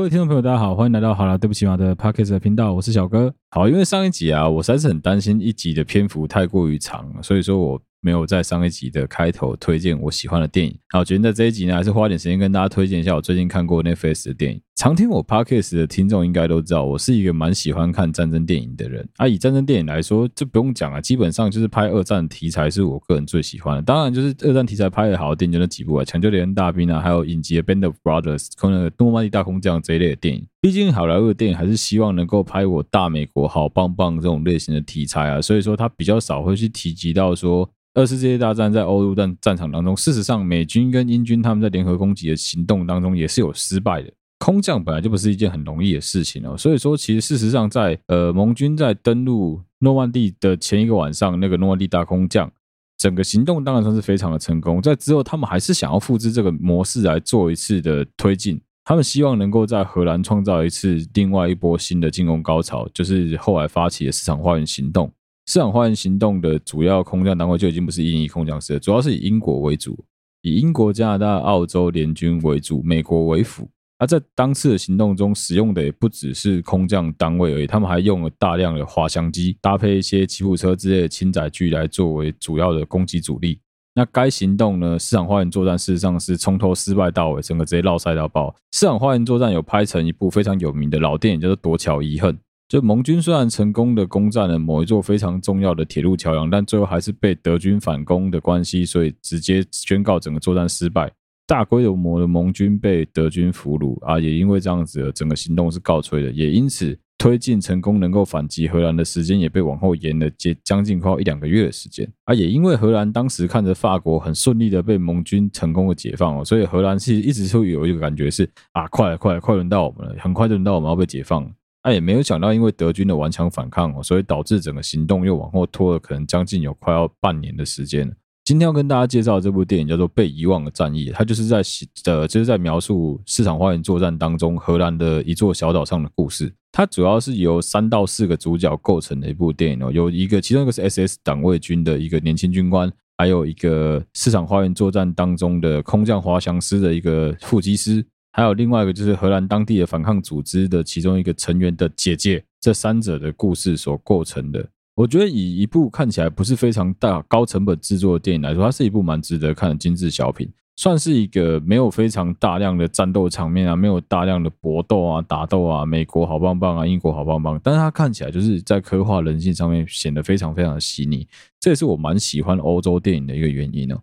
各位听众朋友，大家好，欢迎来到好了，对不起嘛的 Podcast 的频道，我是小哥。好，因为上一集啊，我实在是很担心一集的篇幅太过于长，所以说我。没有在上一集的开头推荐我喜欢的电影，好，决定在这一集呢，还是花点时间跟大家推荐一下我最近看过 Netflix 的电影。常听我 Podcast 的听众应该都知道，我是一个蛮喜欢看战争电影的人。啊，以战争电影来说，这不用讲啊，基本上就是拍二战题材是我个人最喜欢的。当然，就是二战题材拍的好的电影就那几部啊，《抢救连大兵》啊，还有影集的《Band of Brothers》、可能《诺曼底大空降》这一类的电影。毕竟好莱坞的电影还是希望能够拍我大美国好棒棒这种类型的题材啊，所以说他比较少会去提及到说。二次世界大战在欧陆战战场当中，事实上美军跟英军他们在联合攻击的行动当中也是有失败的。空降本来就不是一件很容易的事情哦，所以说其实事实上在呃盟军在登陆诺曼底的前一个晚上，那个诺曼底大空降整个行动当然算是非常的成功。在之后他们还是想要复制这个模式来做一次的推进，他们希望能够在荷兰创造一次另外一波新的进攻高潮，就是后来发起的市场花园行动。市场花园行动的主要空降单位就已经不是英裔空降师了，主要是以英国为主，以英国、加拿大、澳洲联军为主，美国为辅。而在当次的行动中，使用的也不只是空降单位而已，他们还用了大量的滑翔机，搭配一些吉普车之类的轻载具来作为主要的攻击主力。那该行动呢，市场花园作战事实上是从头失败到尾，整个直接落赛到爆。市场花园作战有拍成一部非常有名的老电影，叫做《夺桥遗恨》。就盟军虽然成功的攻占了某一座非常重要的铁路桥梁，但最后还是被德军反攻的关系，所以直接宣告整个作战失败。大规模的盟军被德军俘虏啊，也因为这样子，整个行动是告吹的。也因此，推进成功能够反击荷兰的时间也被往后延了接将近快一两个月的时间。啊，也因为荷兰当时看着法国很顺利的被盟军成功的解放哦，所以荷兰其实一直会有一个感觉是啊，快了，快了，快轮到我们了，很快就轮到我们要被解放了。那、也没有想到，因为德军的顽强反抗哦，所以导致整个行动又往后拖了，可能将近有快要半年的时间。今天要跟大家介绍的这部电影叫做《被遗忘的战役》，它就是在呃，就是在描述市场花园作战当中荷兰的一座小岛上的故事。它主要是由三到四个主角构成的一部电影哦，有一个其中一个是 SS 党卫军的一个年轻军官，还有一个市场花园作战当中的空降滑翔师的一个副机师。还有另外一个就是荷兰当地的反抗组织的其中一个成员的姐姐，这三者的故事所构成的。我觉得以一部看起来不是非常大高成本制作的电影来说，它是一部蛮值得看的精致小品，算是一个没有非常大量的战斗场面啊，没有大量的搏斗啊、打斗啊，美国好棒棒啊，英国好棒棒，但是它看起来就是在刻画人性上面显得非常非常的细腻，这也是我蛮喜欢欧洲电影的一个原因呢、啊。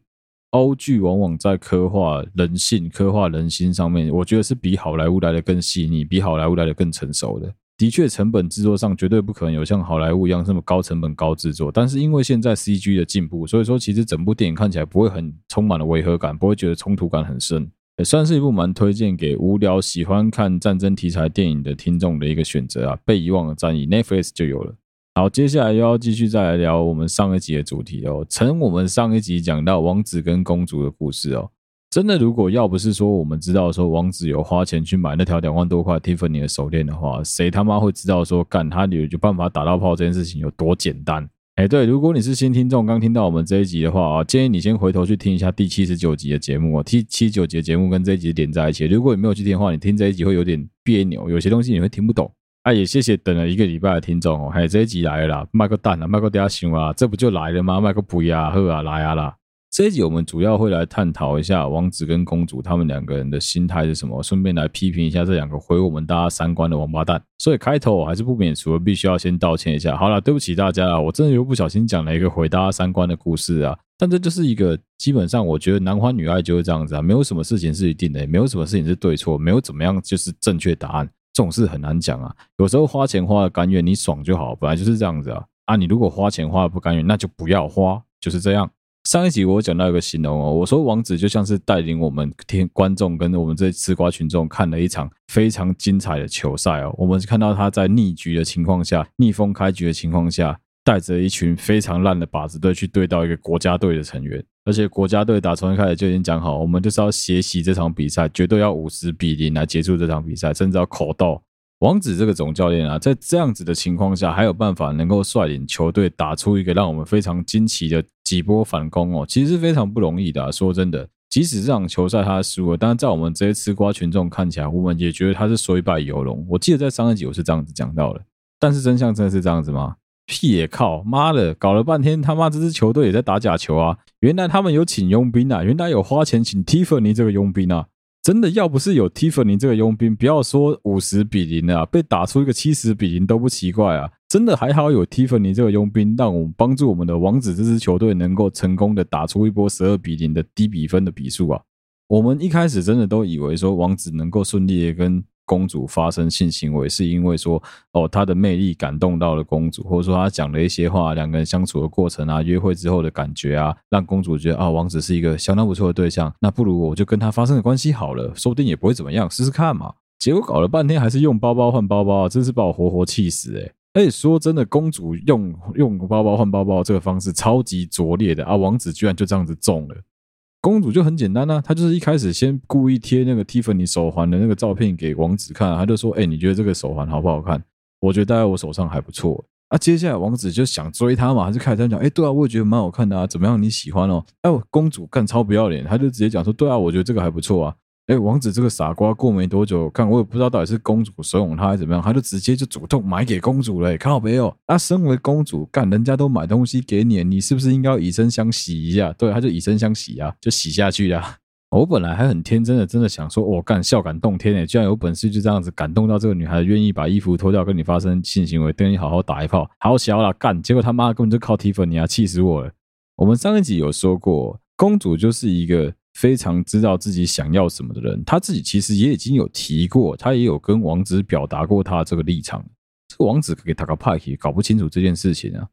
欧剧往往在刻画人性、刻画人心上面，我觉得是比好莱坞来的更细腻，比好莱坞来的更成熟的。的确，成本制作上绝对不可能有像好莱坞一样这么高成本、高制作。但是因为现在 CG 的进步，所以说其实整部电影看起来不会很充满了违和感，不会觉得冲突感很深，也算是一部蛮推荐给无聊喜欢看战争题材电影的听众的一个选择啊。被遗忘的战役，Netflix 就有了。好，接下来又要继续再来聊我们上一集的主题哦。从我们上一集讲到王子跟公主的故事哦，真的，如果要不是说我们知道说王子有花钱去买那条两万多块 Tiffany 的手链的话，谁他妈会知道说干他有有办法打到炮这件事情有多简单？哎，对，如果你是新听众，刚听到我们这一集的话啊，建议你先回头去听一下第七十九集的节目哦。第七十九集的节目跟这一集连在一起，如果你没有去听的话，你听这一集会有点别扭，有些东西你会听不懂。那、也谢谢等了一个礼拜的听众哦，还有这一集来了啦，卖个蛋啊，卖个嗲熊啊，这不就来了吗？卖个不呀，喝啊，来啊啦！这一集我们主要会来探讨一下王子跟公主他们两个人的心态是什么，顺便来批评一下这两个毁我们大家三观的王八蛋。所以开头我还是不免俗的，必须要先道歉一下。好了，对不起大家啊，我真的又不小心讲了一个毁大家三观的故事啊。但这就是一个基本上，我觉得男欢女爱就是这样子啊，没有什么事情是一定的，没有什么事情是对错，没有怎么样就是正确答案。这种事很难讲啊，有时候花钱花的甘愿，你爽就好，本来就是这样子啊。啊，你如果花钱花的不甘愿，那就不要花，就是这样。上一集我讲到一个形容哦，我说王子就像是带领我们听观众跟我们这吃瓜群众看了一场非常精彩的球赛哦，我们看到他在逆局的情况下，逆风开局的情况下。带着一群非常烂的靶子队去对到一个国家队的成员，而且国家队打从一开始就已经讲好，我们就是要学习这场比赛，绝对要五十比零来结束这场比赛，甚至要口斗。王子这个总教练啊，在这样子的情况下，还有办法能够率领球队打出一个让我们非常惊奇的几波反攻哦，其实是非常不容易的啊。说真的，即使这场球赛他输了，但是在我们这些吃瓜群众看起来，我们也觉得他是虽败犹荣。我记得在上一集我是这样子讲到的，但是真相真的是这样子吗？屁也靠！妈的，搞了半天他妈这支球队也在打假球啊！原来他们有请佣兵啊，原来有花钱请 Tiffany 这个佣兵啊！真的要不是有 Tiffany 这个佣兵，不要说五十比零啊，被打出一个七十比零都不奇怪啊！真的还好有 Tiffany 这个佣兵，让我们帮助我们的王子这支球队能够成功的打出一波十二比零的低比分的比数啊！我们一开始真的都以为说王子能够顺利的跟公主发生性行为，是因为说哦他的魅力感动到了公主，或者说他讲了一些话，两个人相处的过程啊，约会之后的感觉啊，让公主觉得啊王子是一个相当不错的对象，那不如我就跟他发生的关系好了，说不定也不会怎么样，试试看嘛。结果搞了半天还是用包包换包包，真是把我活活气死诶、欸而且说真的，公主用用包包换包包这个方式超级拙劣的啊！王子居然就这样子中了。公主就很简单啊，她就是一开始先故意贴那个 Tiffany 手环的那个照片给王子看，她就说：“哎，你觉得这个手环好不好看？我觉得戴在我手上还不错。”啊，接下来王子就想追她嘛，他就开始讲：“哎，对啊，我也觉得蛮好看的啊，怎么样？你喜欢哦？”哎，公主干超不要脸，她就直接讲说：“对啊，我觉得这个还不错啊。”哎，王子这个傻瓜过没多久，看我也不知道到底是公主怂恿他还是怎么样，他就直接就主动买给公主了。靠北哦，他身为公主，干人家都买东西给你，你是不是应该以身相许一下？对，他就以身相许啊，就洗下去了。我本来还很天真的，真的想说，我、哦、干笑感动天诶，居然有本事就这样子感动到这个女孩愿意把衣服脱掉跟你发生性行为，跟你好好打一炮，好小了干。结果他妈根本就靠提粉，你啊，气死我了。我们上一集有说过，公主就是一个。非常知道自己想要什么的人，他自己其实也已经有提过，他也有跟王子表达过他这个立场。这个王子给他个派系，搞不清楚这件事情啊。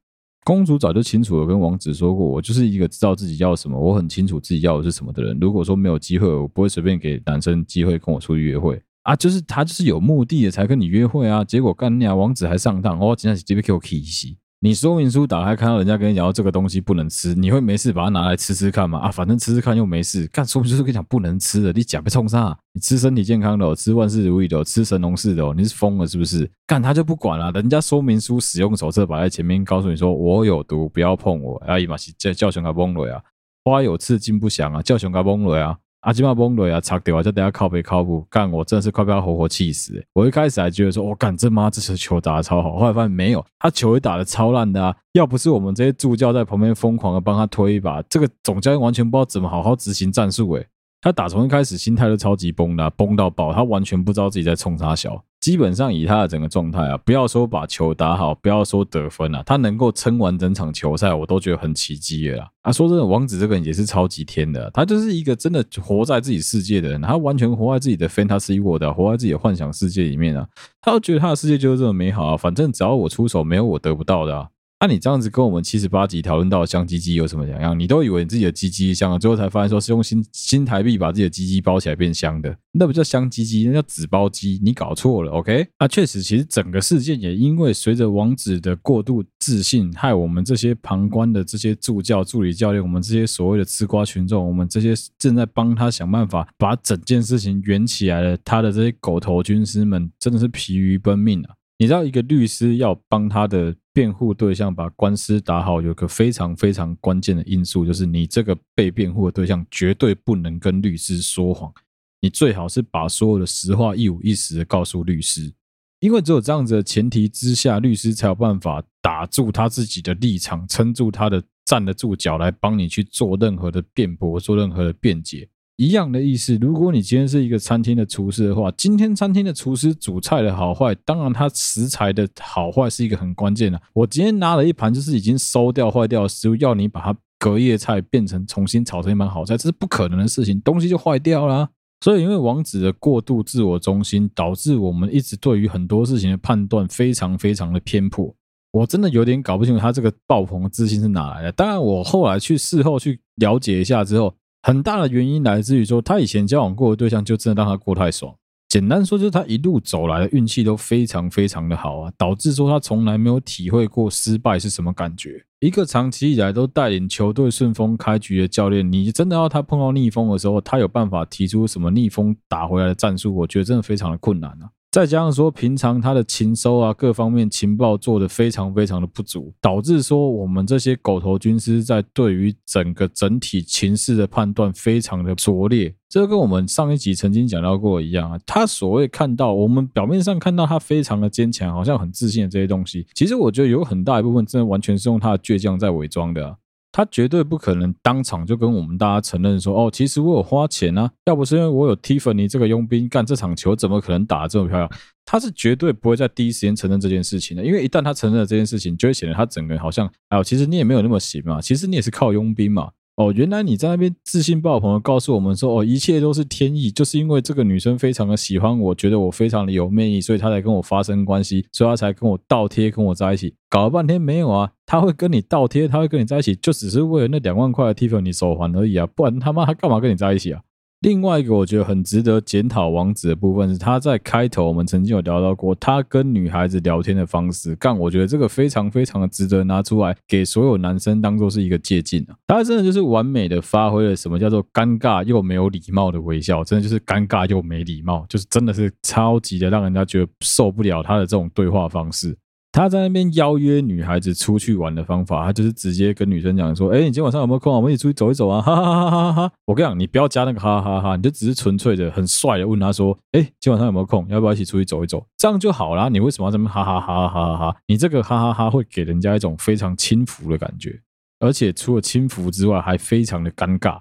公主早就清楚的跟王子说过，我就是一个知道自己要什么，我很清楚自己要的是什么的人。如果说没有机会，我不会随便给男生机会跟我出去约会啊。就是他就是有目的的才跟你约会啊。结果干你啊，王子还上当哦，今天是这边给我气死。你说明书打开，看到人家跟你讲这个东西不能吃，你会没事把它拿来吃吃看吗？啊，反正吃吃看又没事。干说明书跟你讲不能吃的，你讲被冲啥？你吃身体健康的，吃万事如意的，吃神农氏的，你是疯了是不是？干他就不管了，人家说明书使用手册摆在前面，告诉你说我有毒，不要碰我。阿姨嘛是叫叫熊个崩雷啊，花有刺金不响啊，叫熊个崩雷阿基玛崩雷啊，擦掉啊，就等下靠背靠步干，我真的是快被他活活气死、欸！我一开始还觉得说，我、哦、干这妈这球球打得超好，后来发现没有，他球也打得超烂的啊！要不是我们这些助教在旁边疯狂的帮他推一把，这个总教练完全不知道怎么好好执行战术诶、欸他打从一开始心态就超级崩的、啊，崩到爆，他完全不知道自己在冲啥小。基本上以他的整个状态啊，不要说把球打好，不要说得分啊，他能够撑完整场球赛，我都觉得很奇迹了。啊，说真的，王子这个人也是超级天的，他就是一个真的活在自己世界的人，他完全活在自己的 fantasy world，活在自己的幻想世界里面啊，他都觉得他的世界就是这么美好啊，反正只要我出手，没有我得不到的啊。那、你这样子跟我们七十八集讨论到香鸡鸡有什么两样？你都以为你自己的鸡鸡香了，最后才发现说是用新新台币把自己的鸡鸡包起来变香的，那不叫香鸡鸡，那叫纸包鸡。你搞错了，OK？那、啊、确实，其实整个事件也因为随着王子的过度自信，害我们这些旁观的这些助教、助理教练，我们这些所谓的吃瓜群众，我们这些正在帮他想办法把整件事情圆起来的他的这些狗头军师们，真的是疲于奔命啊！你知道，一个律师要帮他的辩护对象把官司打好，有个非常非常关键的因素，就是你这个被辩护的对象绝对不能跟律师说谎。你最好是把所有的实话一五一十的告诉律师，因为只有这样子的前提之下，律师才有办法打住他自己的立场，撑住他的站得住脚，来帮你去做任何的辩驳，做任何的辩解。一样的意思，如果你今天是一个餐厅的厨师的话，今天餐厅的厨师煮菜的好坏，当然他食材的好坏是一个很关键的。我今天拿了一盘就是已经馊掉坏掉的食物，要你把它隔夜菜变成重新炒成一盘好菜，这是不可能的事情，东西就坏掉了。所以，因为王子的过度自我中心，导致我们一直对于很多事情的判断非常非常的偏颇。我真的有点搞不清楚他这个爆棚的自信是哪来的。当然，我后来去事后去了解一下之后。很大的原因来自于说，他以前交往过的对象就真的让他过太爽。简单说，就是他一路走来的运气都非常非常的好啊，导致说他从来没有体会过失败是什么感觉。一个长期以来都带领球队顺风开局的教练，你真的要他碰到逆风的时候，他有办法提出什么逆风打回来的战术？我觉得真的非常的困难啊。再加上说，平常他的情搜啊，各方面情报做得非常非常的不足，导致说我们这些狗头军师在对于整个整体情势的判断非常的拙劣。这跟我们上一集曾经讲到过一样啊，他所谓看到我们表面上看到他非常的坚强，好像很自信的这些东西，其实我觉得有很大一部分真的完全是用他的倔强在伪装的。他绝对不可能当场就跟我们大家承认说，哦，其实我有花钱啊，要不是因为我有 Tiffany 这个佣兵，干这场球怎么可能打得这么漂亮？他是绝对不会在第一时间承认这件事情的，因为一旦他承认了这件事情，就会显得他整个人好像，哎，其实你也没有那么行嘛，其实你也是靠佣兵嘛。哦，原来你在那边自信爆棚的告诉我们说，哦，一切都是天意，就是因为这个女生非常的喜欢我，觉得我非常的有魅力，所以她才跟我发生关系，所以她才跟我倒贴，跟我在一起。搞了半天没有啊，她会跟你倒贴，她会跟你在一起，就只是为了那两万块的 t i f 你手环而已啊，不然他妈她干嘛跟你在一起啊？另外一个我觉得很值得检讨王子的部分是，他在开头我们曾经有聊到过，他跟女孩子聊天的方式，但我觉得这个非常非常的值得拿出来给所有男生当做是一个借鉴啊！他真的就是完美的发挥了什么叫做尴尬又没有礼貌的微笑，真的就是尴尬又没礼貌，就是真的是超级的让人家觉得受不了他的这种对话方式。他在那边邀约女孩子出去玩的方法，他就是直接跟女生讲说：“哎，你今天晚上有没有空啊？我们一起出去走一走啊！” 哈哈哈哈哈哈！我跟你讲，你不要加那个哈哈哈哈，你就只是纯粹的很帅的问他说：“哎，今晚上有没有空？要不要一起出去走一走？”这样就好啦。你为什么要这么哈哈哈哈哈哈？你这个哈哈哈会给人家一种非常轻浮的感觉，而且除了轻浮之外，还非常的尴尬。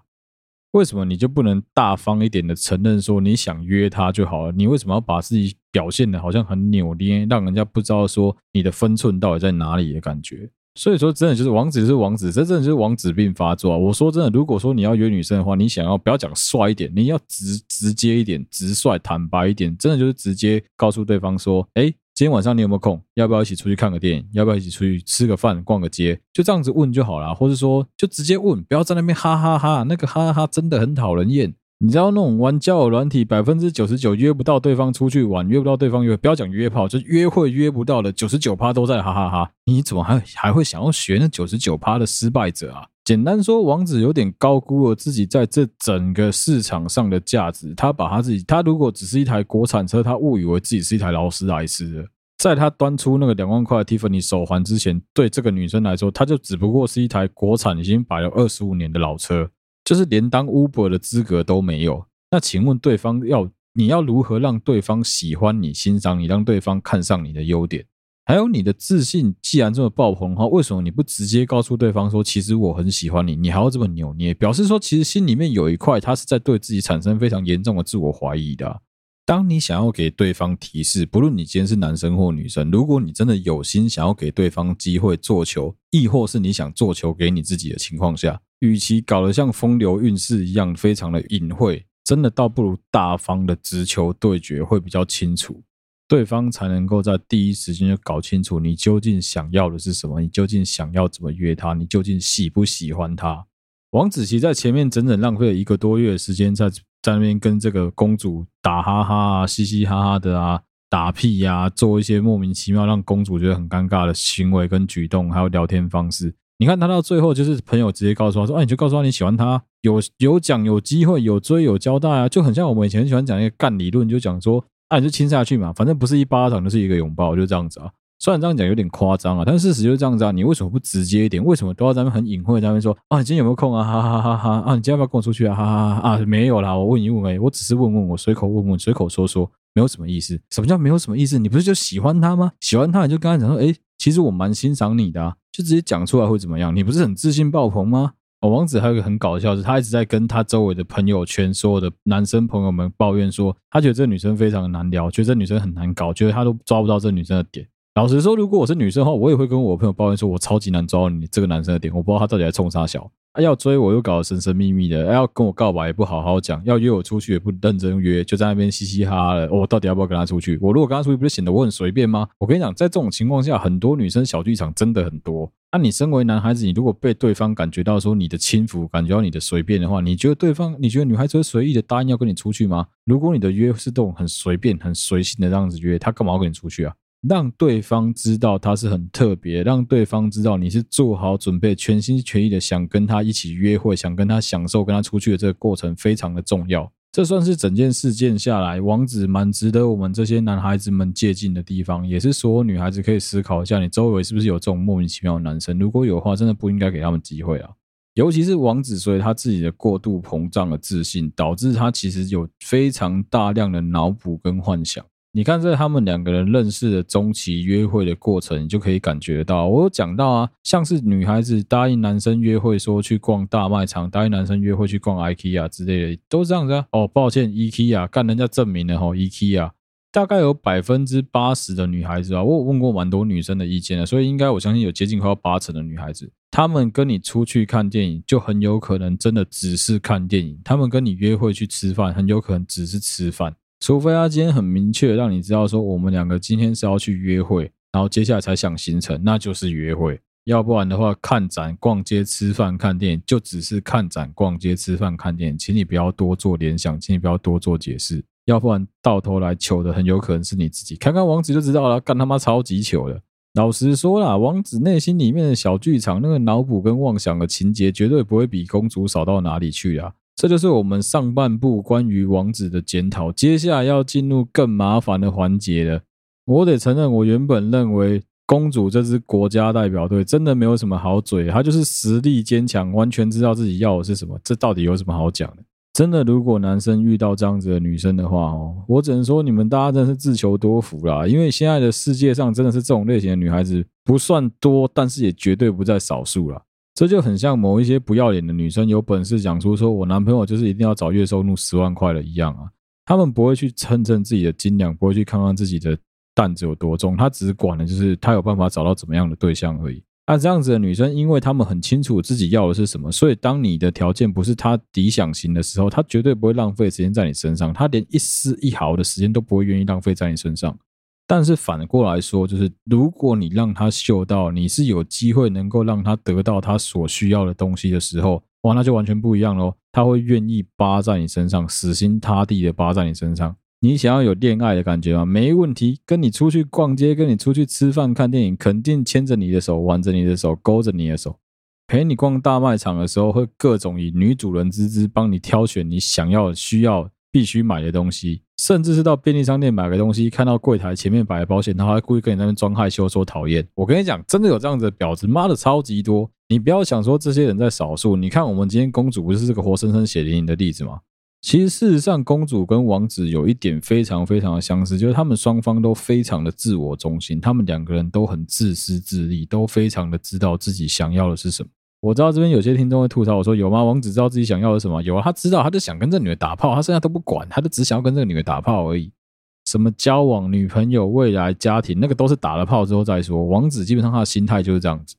为什么你就不能大方一点的承认说你想约他就好了？你为什么要把自己表现的好像很扭捏，让人家不知道说你的分寸到底在哪里的感觉？所以说，真的就是王子是王子，这真的就是王子病发作啊！我说真的，如果说你要约女生的话，你想要不要讲帅一点，你要直直接一点，直率坦白一点，真的就是直接告诉对方说，哎。今天晚上你有没有空？要不要一起出去看个电影？要不要一起出去吃个饭、逛个街？就这样子问就好了，或者说就直接问，不要在那边哈哈哈哈。那个哈哈哈真的很讨人厌。你知道那种玩交友软体，百分之九十九约不到对方出去玩，约不到对方约，不要讲约炮，就约会约不到的九十九趴都在哈哈哈。你怎么还还会想要学那九十九趴的失败者啊？简单说，王子有点高估了自己在这整个市场上的价值。他把他自己，他如果只是一台国产车，他误以为自己是一台劳斯莱斯。在他端出那个两万块的 Tiffany 手环之前，对这个女生来说，他就只不过是一台国产已经摆了二十五年的老车，就是连当 Uber 的资格都没有。那请问对方要你要如何让对方喜欢你、欣赏你，让对方看上你的优点？还有你的自信，既然这么爆棚的话，为什么你不直接告诉对方说，其实我很喜欢你？你还要这么扭捏，表示说其实心里面有一块，他是在对自己产生非常严重的自我怀疑的。当你想要给对方提示，不论你今天是男生或女生，如果你真的有心想要给对方机会做球，亦或是你想做球给你自己的情况下，与其搞得像风流韵事一样非常的隐晦，真的倒不如大方的直球对决会比较清楚。对方才能够在第一时间就搞清楚你究竟想要的是什么，你究竟想要怎么约他，你究竟喜不喜欢他。王子琪在前面整整浪费了一个多月的时间，在在那边跟这个公主打哈哈啊，嘻嘻哈哈的啊，打屁呀，啊，做一些莫名其妙让公主觉得很尴尬的行为跟举动，还有聊天方式。你看他到最后，就是朋友直接告诉他说：“哎，你就告诉他你喜欢他，有有讲有机会，有追有交代啊，就很像我们以前很喜欢讲一个干理论，就讲说。”那、你就亲下去嘛，反正不是一巴掌就是一个拥抱，就这样子啊。虽然这样讲有点夸张啊，但事实就是这样子啊。你为什么不直接一点？为什么都要在那边很隐晦在那边说啊？你今天有没有空啊？哈哈哈哈！啊，你今天要不要跟我出去啊？哈哈哈哈！啊，没有啦，我问一问哎，我只是问问，我随口问问，随口说说，没有什么意思。什么叫没有什么意思？你不是就喜欢他吗？喜欢他你就跟他讲说，哎，其实我蛮欣赏你的啊，就直接讲出来会怎么样？你不是很自信爆棚吗？哦，王子还有一个很搞笑的是，他一直在跟他周围的朋友圈所有的男生朋友们抱怨说，他觉得这女生非常的难聊，觉得这女生很难搞，觉得他都抓不到这女生的点。老实说，如果我是女生的话，我也会跟我朋友抱怨说，我超级难抓到你这个男生的点，我不知道他到底在冲啥小。啊，要追我又搞得神神秘秘的，要跟我告白也不好好讲，要约我出去也不认真约，就在那边嘻嘻哈哈的。我、到底要不要跟他出去？我如果跟他出去，不是显得我很随便吗？我跟你讲，在这种情况下，很多女生小剧场真的很多。那、你身为男孩子，你如果被对方感觉到说你的轻浮，感觉到你的随便的话，你觉得对方，你觉得女孩子会随意的答应要跟你出去吗？如果你的约是这种很随便、很随性的这样子约，他干嘛要跟你出去啊？让对方知道他是很特别，让对方知道你是做好准备、全心全意的想跟他一起约会，想跟他享受跟他出去的这个过程非常的重要。这算是整件事件下来，王子蛮值得我们这些男孩子们借鉴的地方，也是所有女孩子可以思考一下，你周围是不是有这种莫名其妙的男生？如果有的话，真的不应该给他们机会啊。尤其是王子，所以他自己的过度膨胀的自信，导致他其实有非常大量的脑补跟幻想。你看，在他们两个人认识的中期约会的过程，你就可以感觉到。我有讲到啊，像是女孩子答应男生约会说去逛大卖场，答应男生约会去逛 IKEA 之类的，都是这样子啊。哦，抱歉，IKEA 干人家证明了吼，IKEA 大概有百分之八十的女孩子啊，我有问过蛮多女生的意见的，所以应该我相信有接近快要八成的女孩子。他们跟你出去看电影，就很有可能真的只是看电影；他们跟你约会去吃饭，很有可能只是吃饭。除非他今天很明确让你知道说，我们两个今天是要去约会，然后接下来才想行程，那就是约会。要不然的话，看展、逛街、吃饭、看电影，就只是看展、逛街、吃饭、看电影，请你不要多做联想，请你不要多做解释。要不然到头来糗的很有可能是你自己。看看王子就知道了，干他妈超级糗的。老实说啦，王子内心里面的小剧场，那个脑补跟妄想的情节，绝对不会比公主少到哪里去啊！这就是我们上半部关于王子的检讨。接下来要进入更麻烦的环节了。我得承认，我原本认为公主这支国家代表队真的没有什么好嘴，她就是实力坚强，完全知道自己要的是什么。这到底有什么好讲的？真的，如果男生遇到这样子的女生的话，哦，我只能说你们大家真的是自求多福啦。因为现在的世界上真的是这种类型的女孩子不算多，但是也绝对不在少数啦。这就很像某一些不要脸的女生有本事讲出说我男朋友就是一定要找月收入十万块的一样啊。他们不会去称称自己的斤两，不会去看看自己的担子有多重，他只管的就是他有办法找到怎么样的对象而已。那、啊、这样子的女生，因为她们很清楚自己要的是什么，所以当你的条件不是她理想型的时候，她绝对不会浪费时间在你身上，她连一丝一毫的时间都不会愿意浪费在你身上。但是反过来说，就是如果你让他嗅到你是有机会能够让他得到他所需要的东西的时候，哇，那就完全不一样喽。他会愿意扒在你身上，死心塌地的扒在你身上。你想要有恋爱的感觉吗？没问题，跟你出去逛街，跟你出去吃饭、看电影，肯定牵着你的手，挽着你的手，勾着你的手，陪你逛大卖场的时候，会各种以女主人之姿帮你挑选你想要、需要、必须买的东西，甚至是到便利商店买个东西，看到柜台前面摆的保险，他还故意跟你那边装害羞，说讨厌。我跟你讲，真的有这样子的婊子，妈的超级多。你不要想说这些人在少数，你看我们今天公主不是这个活生生血淋淋的例子吗？其实，事实上，公主跟王子有一点非常非常的相似，就是他们双方都非常的自我中心，他们两个人都很自私自利，都非常的知道自己想要的是什么。我知道这边有些听众会吐槽我说：“有吗？王子知道自己想要的什么？有啊，他知道，他就想跟这女的打炮，他现在都不管，他就只想要跟这个女的打炮而已。什么交往、女朋友、未来家庭，那个都是打了炮之后再说。王子基本上他的心态就是这样子。”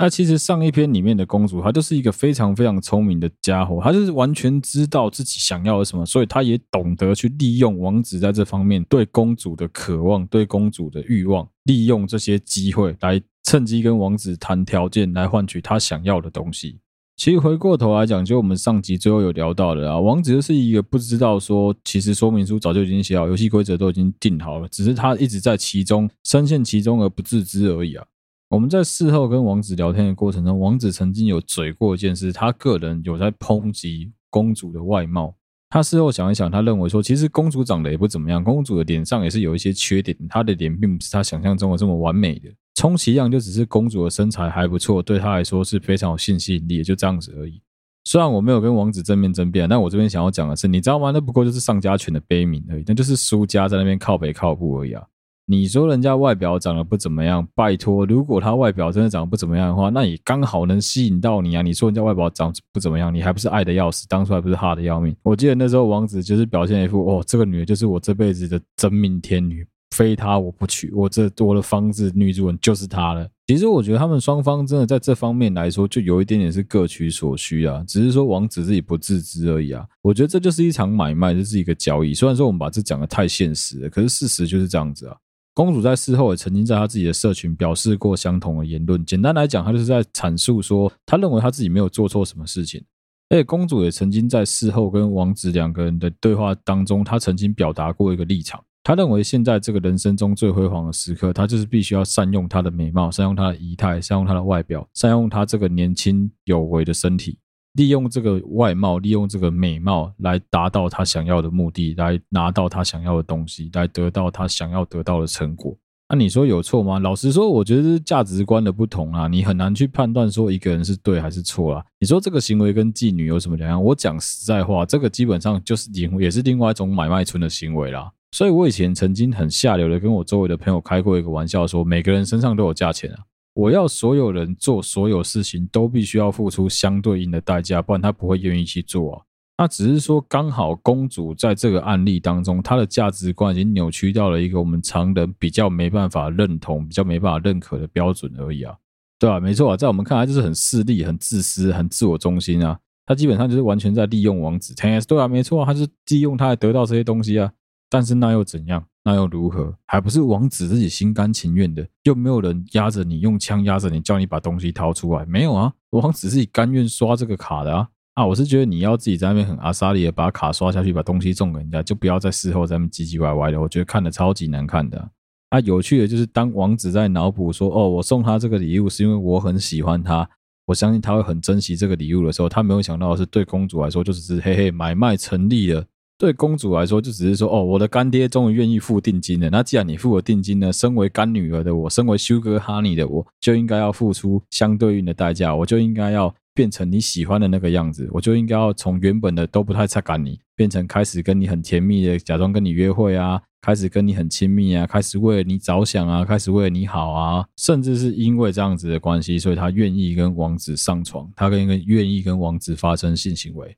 那其实上一篇里面的公主，她就是一个非常非常聪明的家伙，她就是完全知道自己想要什么，所以她也懂得去利用王子在这方面对公主的渴望、对公主的欲望，利用这些机会来趁机跟王子谈条件，来换取他想要的东西。其实回过头来讲，就我们上集最后有聊到的啊，王子就是一个不知道说，其实说明书早就已经写好，游戏规则都已经定好了，只是他一直在其中深陷其中而不自知而已啊。我们在事后跟王子聊天的过程中，王子曾经有嘴过一件事，他个人有在抨击公主的外貌。他事后想一想，他认为说，其实公主长得也不怎么样，公主的脸上也是有一些缺点，她的脸并不是他想象中的这么完美的。充其量就只是公主的身材还不错，对他来说是非常有性吸引力，就这样子而已。虽然我没有跟王子正面争辩，但我这边想要讲的是，你知道吗？那不过就是上家犬的悲鸣而已，那就是输家在那边靠北靠步而已啊。你说人家外表长得不怎么样，拜托，如果他外表真的长得不怎么样的话，那也刚好能吸引到你啊！你说人家外表长得不怎么样，你还不是爱的要死，当初还不是哈的要命？我记得那时候王子就是表现一副哦，这个女的就是我这辈子的真命天女，非她我不娶，我这多了方子女主人就是她了。其实我觉得他们双方真的在这方面来说，就有一点点是各取所需啊，只是说王子自己不自知而已啊。我觉得这就是一场买卖，这是一个交易。虽然说我们把这讲得太现实了，可是事实就是这样子啊。公主在事后也曾经在她自己的社群表示过相同的言论。简单来讲，她就是在阐述说，她认为她自己没有做错什么事情。而且，公主也曾经在事后跟王子两个人的对话当中，她曾经表达过一个立场。她认为，现在这个人生中最辉煌的时刻，她就是必须要善用她的美貌，善用她的仪态，善用她的外表，善用她这个年轻有为的身体。利用这个外貌，利用这个美貌来达到他想要的目的，来拿到他想要的东西，来得到他想要得到的成果。那、啊、你说有错吗？老实说，我觉得价值观的不同啊，你很难去判断说一个人是对还是错啊。你说这个行为跟妓女有什么两样？我讲实在话，这个基本上就是也是另外一种买卖春的行为啦。所以我以前曾经很下流的跟我周围的朋友开过一个玩笑，说每个人身上都有价钱啊。我要所有人做所有事情都必须要付出相对应的代价，不然他不会愿意去做啊。那只是说刚好公主在这个案例当中，她的价值观已经扭曲到了一个我们常人比较没办法认同、比较没办法认可的标准而已啊。对啊，没错啊，在我们看来就是很势利、很自私、很自我中心啊。他基本上就是完全在利用王子。对啊，没错啊，他是利用他来得到这些东西啊。但是那又怎样？那又如何？还不是王子自己心甘情愿的？又没有人压着你，用枪压着你，叫你把东西掏出来？没有啊，王子自己甘愿刷这个卡的啊。啊，我是觉得你要自己在那边很阿莎力的把卡刷下去，把东西送给人家，就不要在事后在那边唧唧歪歪的。我觉得看得超级难看的啊。有趣的就是当王子在脑补说：“哦，我送他这个礼物是因为我很喜欢他，我相信他会很珍惜这个礼物的时候，他没有想到的是对公主来说就只是嘿嘿买卖成立了。”对公主来说，就只是说哦，我的干爹终于愿意付定金了。那既然你付了定金呢，身为干女儿的我，身为 Sugar Honey 的我，就应该要付出相对应的代价。我就应该要变成你喜欢的那个样子。我就应该要从原本的都不太擦干你，变成开始跟你很甜蜜的，假装跟你约会啊，开始跟你很亲密啊，开始为了你着想啊，开始为了你好啊，甚至是因为这样子的关系，所以他愿意跟王子上床，他跟愿意跟王子发生性行为。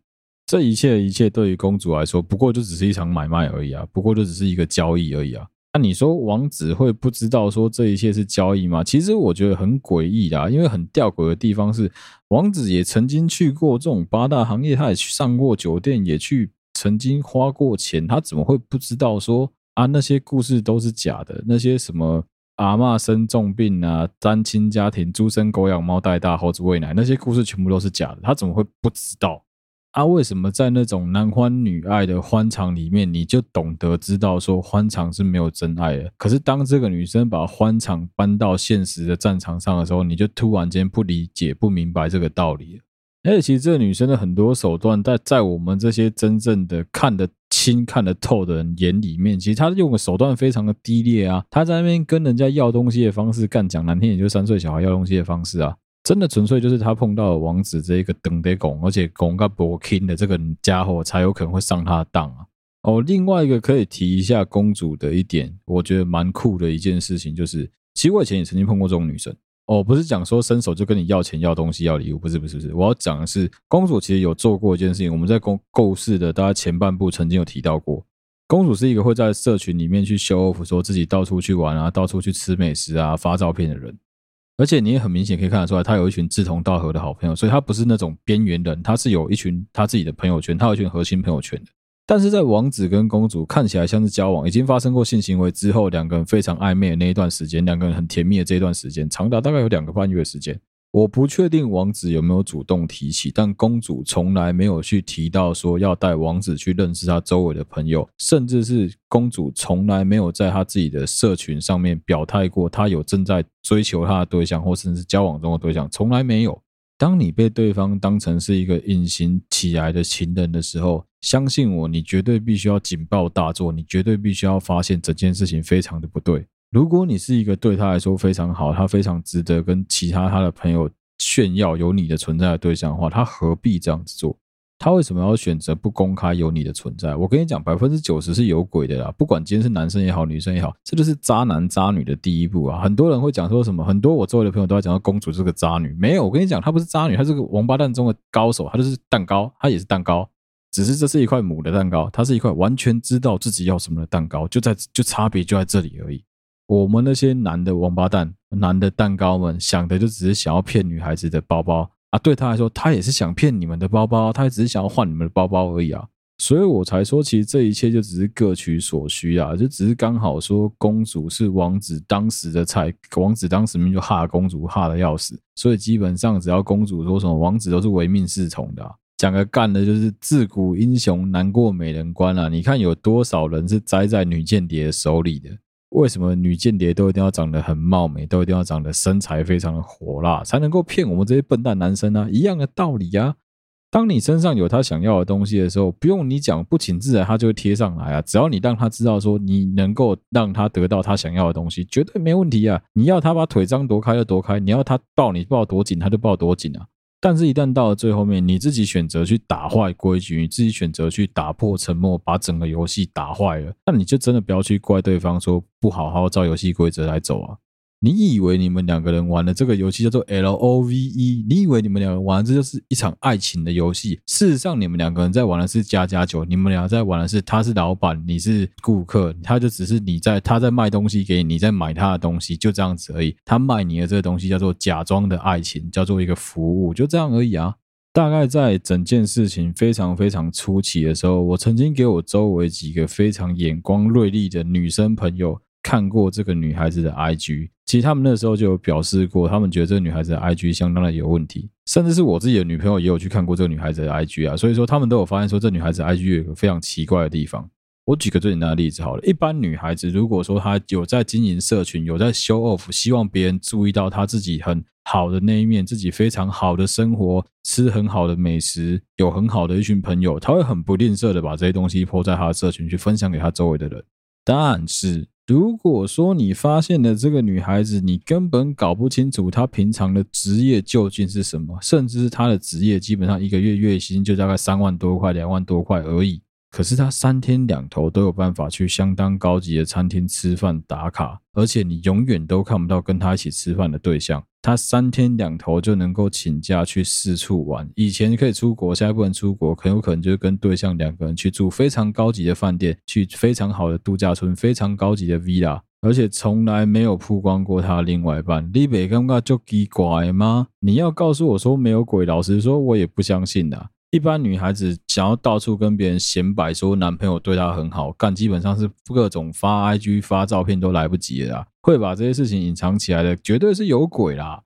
这一切的一切对于公主来说，不过就只是一场买卖而已啊，不过就只是一个交易而已啊。那你说王子会不知道说这一切是交易吗？其实我觉得很诡异的，因为很吊诡的地方是，王子也曾经去过这种八大行业，他也去上过酒店，也去曾经花过钱，他怎么会不知道说啊那些故事都是假的？那些什么阿嬷生重病啊，单亲家庭，猪生狗养猫带大，猴子喂奶，那些故事全部都是假的，他怎么会不知道？啊，为什么在那种男欢女爱的欢场里面，你就懂得知道说欢场是没有真爱的？可是当这个女生把欢场搬到现实的战场上的时候，你就突然间不理解、不明白这个道理。而且，其实这个女生的很多手段，在在我们这些真正的看得清、看得透的人眼里面，其实她用的手段非常的低劣啊！她在那边跟人家要东西的方式，干讲难听也，就三岁小孩要东西的方式啊！真的纯粹就是他碰到王子这一个等得拱，而且拱个博 king 的这个家伙，才有可能会上他的当啊！哦，另外一个可以提一下公主的一点，我觉得蛮酷的一件事情，就是其实我以前也曾经碰过这种女生。哦，不是讲说伸手就跟你要钱、要东西、要礼物，不是，不是，不是。我要讲的是，公主其实有做过一件事情，我们在公故事的大家前半部曾经有提到过，公主是一个会在社群里面去 show off，说自己到处去玩啊，到处去吃美食啊，发照片的人。而且你也很明显可以看得出来，他有一群志同道合的好朋友，所以他不是那种边缘人，他是有一群他自己的朋友圈，他有一群核心朋友圈的。但是在王子跟公主看起来像是交往，已经发生过性行为之后，两个人非常暧昧的那一段时间，两个人很甜蜜的这一段时间，长达大概有两个半月的时间。我不确定王子有没有主动提起，但公主从来没有去提到说要带王子去认识他周围的朋友，甚至是公主从来没有在他自己的社群上面表态过，她有正在追求她的对象，或甚至交往中的对象，从来没有。当你被对方当成是一个隐形起来的情人的时候，相信我，你绝对必须要警报大作，你绝对必须要发现整件事情非常的不对。如果你是一个对他来说非常好，他非常值得跟其他他的朋友炫耀有你的存在的对象的话，他何必这样子做？他为什么要选择不公开有你的存在？我跟你讲，百分之九十是有鬼的啦！不管今天是男生也好，女生也好，这就是渣男渣女的第一步啊！很多人会讲说什么，很多我周围的朋友都在讲说公主是个渣女，没有，我跟你讲，她不是渣女，她是个王八蛋中的高手，她就是蛋糕，她也是蛋糕，只是这是一块母的蛋糕，它是一块完全知道自己要什么的蛋糕，就在就差别就在这里而已。我们那些男的王八蛋、男的蛋糕们，想的就只是想要骗女孩子的包包啊！对他来说，他也是想骗你们的包包，他也只是想要换你们的包包而已啊！所以我才说，其实这一切就只是各取所需啊，就只是刚好说公主是王子当时的菜，王子当时明明就哈公主哈的要死，所以基本上只要公主说什么，王子都是唯命是从的。讲个干的，就是自古英雄难过美人关啊！你看有多少人是栽在女间谍手里的？为什么女间谍都一定要长得很貌美，都一定要长得身材非常的火辣，才能够骗我们这些笨蛋男生呢？一样的道理啊！当你身上有他想要的东西的时候，不用你讲，不请自来，他就会贴上来啊。只要你让他知道说你能够让他得到他想要的东西，绝对没问题啊。你要他把腿张多开就多开，你要他抱你抱多紧他就抱多紧啊。但是，一旦到了最后面，你自己选择去打坏规矩，你自己选择去打破沉默，把整个游戏打坏了，那你就真的不要去怪对方说不好好照游戏规则来走啊。你以为你们两个人玩的这个游戏叫做 L O V E？你以为你们两个人玩的这就是一场爱情的游戏？事实上，你们两个人在玩的是家家酒，你们俩在玩的是他是老板，你是顾客，他就只是你在他在卖东西给你，你在买他的东西，就这样子而已。他卖你的这个东西叫做假装的爱情，叫做一个服务，就这样而已啊。大概在整件事情非常非常初期的时候，我曾经给我周围几个非常眼光锐利的女生朋友。看过这个女孩子的 IG，其实他们那时候就有表示过，他们觉得这个女孩子的 IG 相当的有问题，甚至是我自己的女朋友也有去看过这个女孩子的 IG 啊，所以说他们都有发现说，这女孩子 IG 有一个非常奇怪的地方。我举个最简单的例子好了，一般女孩子如果说她有在经营社群，有在 show off，希望别人注意到她自己很好的那一面，自己非常好的生活，吃很好的美食，有很好的一群朋友，她会很不吝啬的把这些东西 po 在她的社群去分享给她周围的人，但是。如果说你发现了这个女孩子，你根本搞不清楚她平常的职业究竟是什么，甚至是她的职业基本上一个月月薪就大概三万多块、两万多块而已。可是她三天两头都有办法去相当高级的餐厅吃饭打卡，而且你永远都看不到跟她一起吃饭的对象。他三天两头就能够请假去四处玩，以前可以出国，现在不能出国，很有可能就是跟对象两个人去住非常高级的饭店，去非常好的度假村，非常高级的 villa，而且从来没有曝光过他另外一半。你别感觉就奇怪吗？你要告诉我说没有鬼，老实说，我也不相信的。一般女孩子想要到处跟别人显摆，说男朋友对她很好，干基本上是各种发 IG 发照片都来不及了啦。会把这些事情隐藏起来的，绝对是有鬼啦。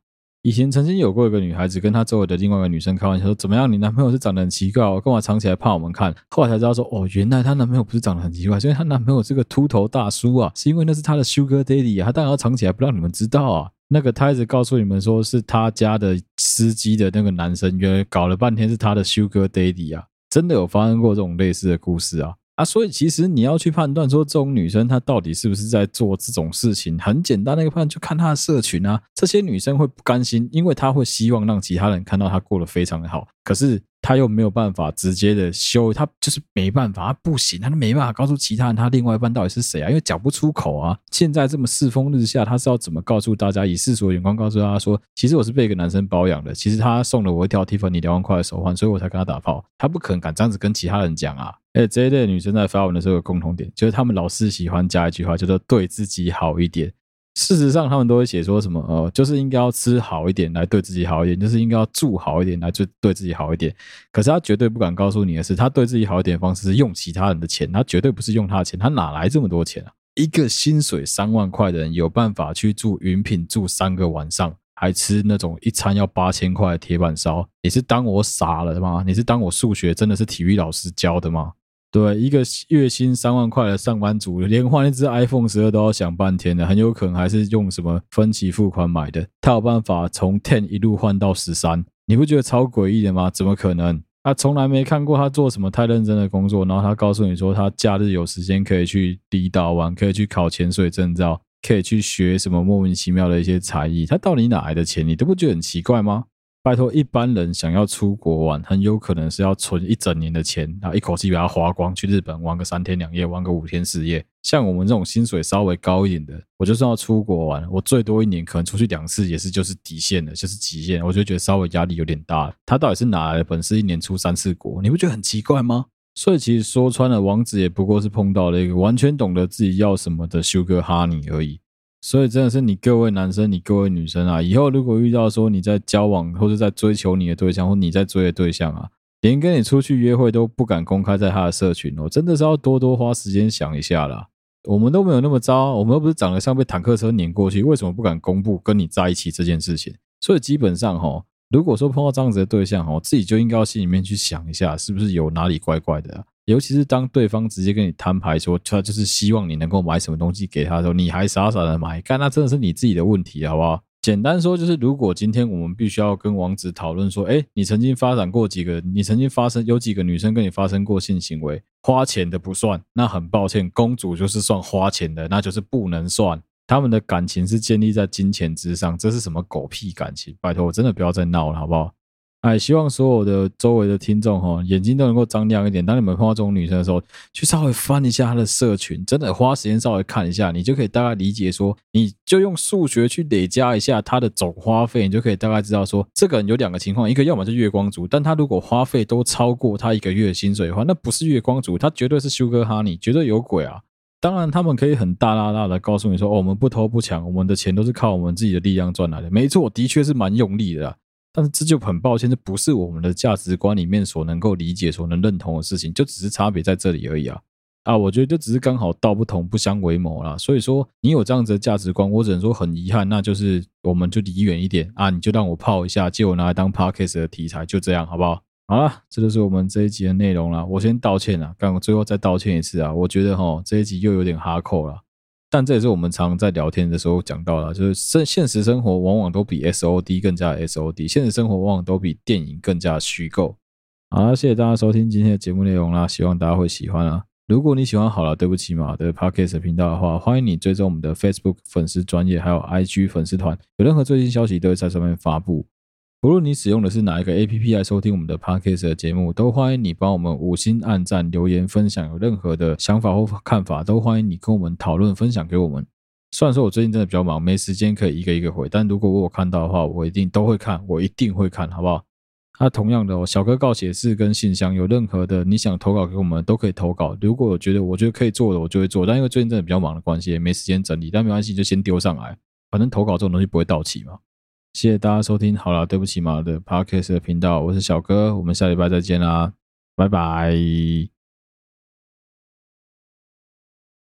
以前曾经有过一个女孩子跟她周围的另外一个女生开玩笑说：“怎么样，你男朋友是长得很奇怪哦，干嘛藏起来怕我们看？”后来才知道说：“哦，原来她男朋友不是长得很奇怪，是因为她男朋友是个秃头大叔啊，是因为那是她的 Sugar Daddy 啊，他当然要藏起来不让你们知道啊。”那个他一直告诉你们说是他家的司机的那个男生，原来搞了半天是他的 Sugar Daddy 啊，真的有发生过这种类似的故事啊啊！所以其实你要去判断说这种女生她到底是不是在做这种事情，很简单的一个判断，就看她的社群啊。这些女生会不甘心，因为她会希望让其他人看到她过得非常的好，可是。他又没有办法直接的修，他就是没办法，他不行，他都没办法告诉其他人他另外一半到底是谁啊，因为讲不出口啊。现在这么世风日下，他是要怎么告诉大家，以世俗的眼光告诉大家说，其实我是被一个男生包养的，其实他送了我一条蒂芙尼两万块的手环，所以我才跟他打炮。他不可能敢这样子跟其他人讲啊。哎，这一类女生在发文的时候有共同点，就是他们老是喜欢加一句话，叫做对自己好一点。事实上，他们都会写说什么？呃，就是应该要吃好一点来对自己好一点，就是应该要住好一点来对对自己好一点。可是他绝对不敢告诉你的是，他对自己好一点的方式是用其他人的钱，他绝对不是用他的钱，他哪来这么多钱啊？一个薪水三万块的人有办法去住云品住三个晚上，还吃那种一餐要八千块的铁板烧？你是当我傻了吗？你是当我数学真的是体育老师教的吗？对，一个月薪三万块的上班族，连换一支 iPhone 十二都要想半天的，很有可能还是用什么分期付款买的。他有办法从 Ten 一路换到十三，你不觉得超诡异的吗？怎么可能？他从来没看过他做什么太认真的工作，然后他告诉你说他假日有时间可以去离岛玩，可以去考潜水证照，可以去学什么莫名其妙的一些才艺。他到底哪来的钱？你都不觉得很奇怪吗？拜托，一般人想要出国玩，很有可能是要存一整年的钱，然后一口气把它花光，去日本玩个三天两夜，玩个五天四夜。像我们这种薪水稍微高一点的，我就算要出国玩，我最多一年可能出去两次，也是就是底线了，就是极限。我就觉得稍微压力有点大。他到底是哪来的本事，一年出三次国？你不觉得很奇怪吗？所以其实说穿了，王子也不过是碰到了一个完全懂得自己要什么的 Sugar Honey 而已。所以真的是你各位男生，你各位女生啊，以后如果遇到说你在交往或者在追求你的对象，或你在追的对象啊，连跟你出去约会都不敢公开在他的社群哦，真的是要多多花时间想一下啦。我们都没有那么糟，我们又不是长得像被坦克车碾过去，为什么不敢公布跟你在一起这件事情？所以基本上哈，如果说碰到这样子的对象哈，自己就应该要心里面去想一下，是不是有哪里怪怪的？尤其是当对方直接跟你摊牌说，他就是希望你能够买什么东西给他的时候，你还傻傻的买，干，那真的是你自己的问题，好不好？简单说就是，如果今天我们必须要跟王子讨论说，哎，你曾经发展过几个，你曾经发生有几个女生跟你发生过性行为，花钱的不算，那很抱歉，公主就是算花钱的，那就是不能算。他们的感情是建立在金钱之上，这是什么狗屁感情？拜托，我真的不要再闹了，好不好？哎，希望所有的周围的听众哈，眼睛都能够张亮一点。当你们碰到这种女生的时候，去稍微翻一下她的社群，真的花时间稍微看一下，你就可以大概理解说，你就用数学去累加一下她的总花费，你就可以大概知道说，这个人有两个情况，一个要么是月光族，但他如果花费都超过他一个月的薪水的话，那不是月光族，他绝对是 Sugar Honey，绝对有鬼啊！当然，他们可以很大大大的告诉你说，哦，我们不偷不抢，我们的钱都是靠我们自己的力量赚来的。没错，的确是蛮用力的。但是这就很抱歉，这不是我们的价值观里面所能够理解、所能认同的事情，就只是差别在这里而已啊！啊，我觉得就只是刚好道不同不相为谋啦。所以说，你有这样子的价值观，我只能说很遗憾，那就是我们就离远一点啊！你就让我泡一下，借我拿来当 podcast 的题材，就这样好不好？好了，这就是我们这一集的内容了。我先道歉了，刚我最后再道歉一次啊！我觉得哈，这一集又有点哈扣了。但这也是我们常在聊天的时候讲到的，就是现现实生活往往都比 SOD 更加 SOD，现实生活往往都比电影更加虚构。好了，谢谢大家收听今天的节目内容啦，希望大家会喜欢啊！如果你喜欢好了，对不起嘛的 Podcast 频道的话，欢迎你追踪我们的 Facebook 粉丝专业，还有 IG 粉丝团，有任何最新消息都会在上面发布。无论你使用的是哪一个 APP 来收听我们的 Podcast 的节目，都欢迎你帮我们五星按赞、留言、分享。有任何的想法或看法，都欢迎你跟我们讨论、分享给我们。虽然说我最近真的比较忙，没时间可以一个一个回，但如果我有看到的话，我一定都会看，我一定会看，好不好？那同样的哦，小哥告解室跟信箱，有任何的你想投稿给我们，都可以投稿。如果我觉得我觉得可以做的，我就会做。但因为最近真的比较忙的关系，也没时间整理，但没关系，就先丢上来。反正投稿这种东西不会到期嘛。谢谢大家收听，好了，对不起嘛的 Podcast 的频道，我是小哥，我们下礼拜再见啦，拜拜。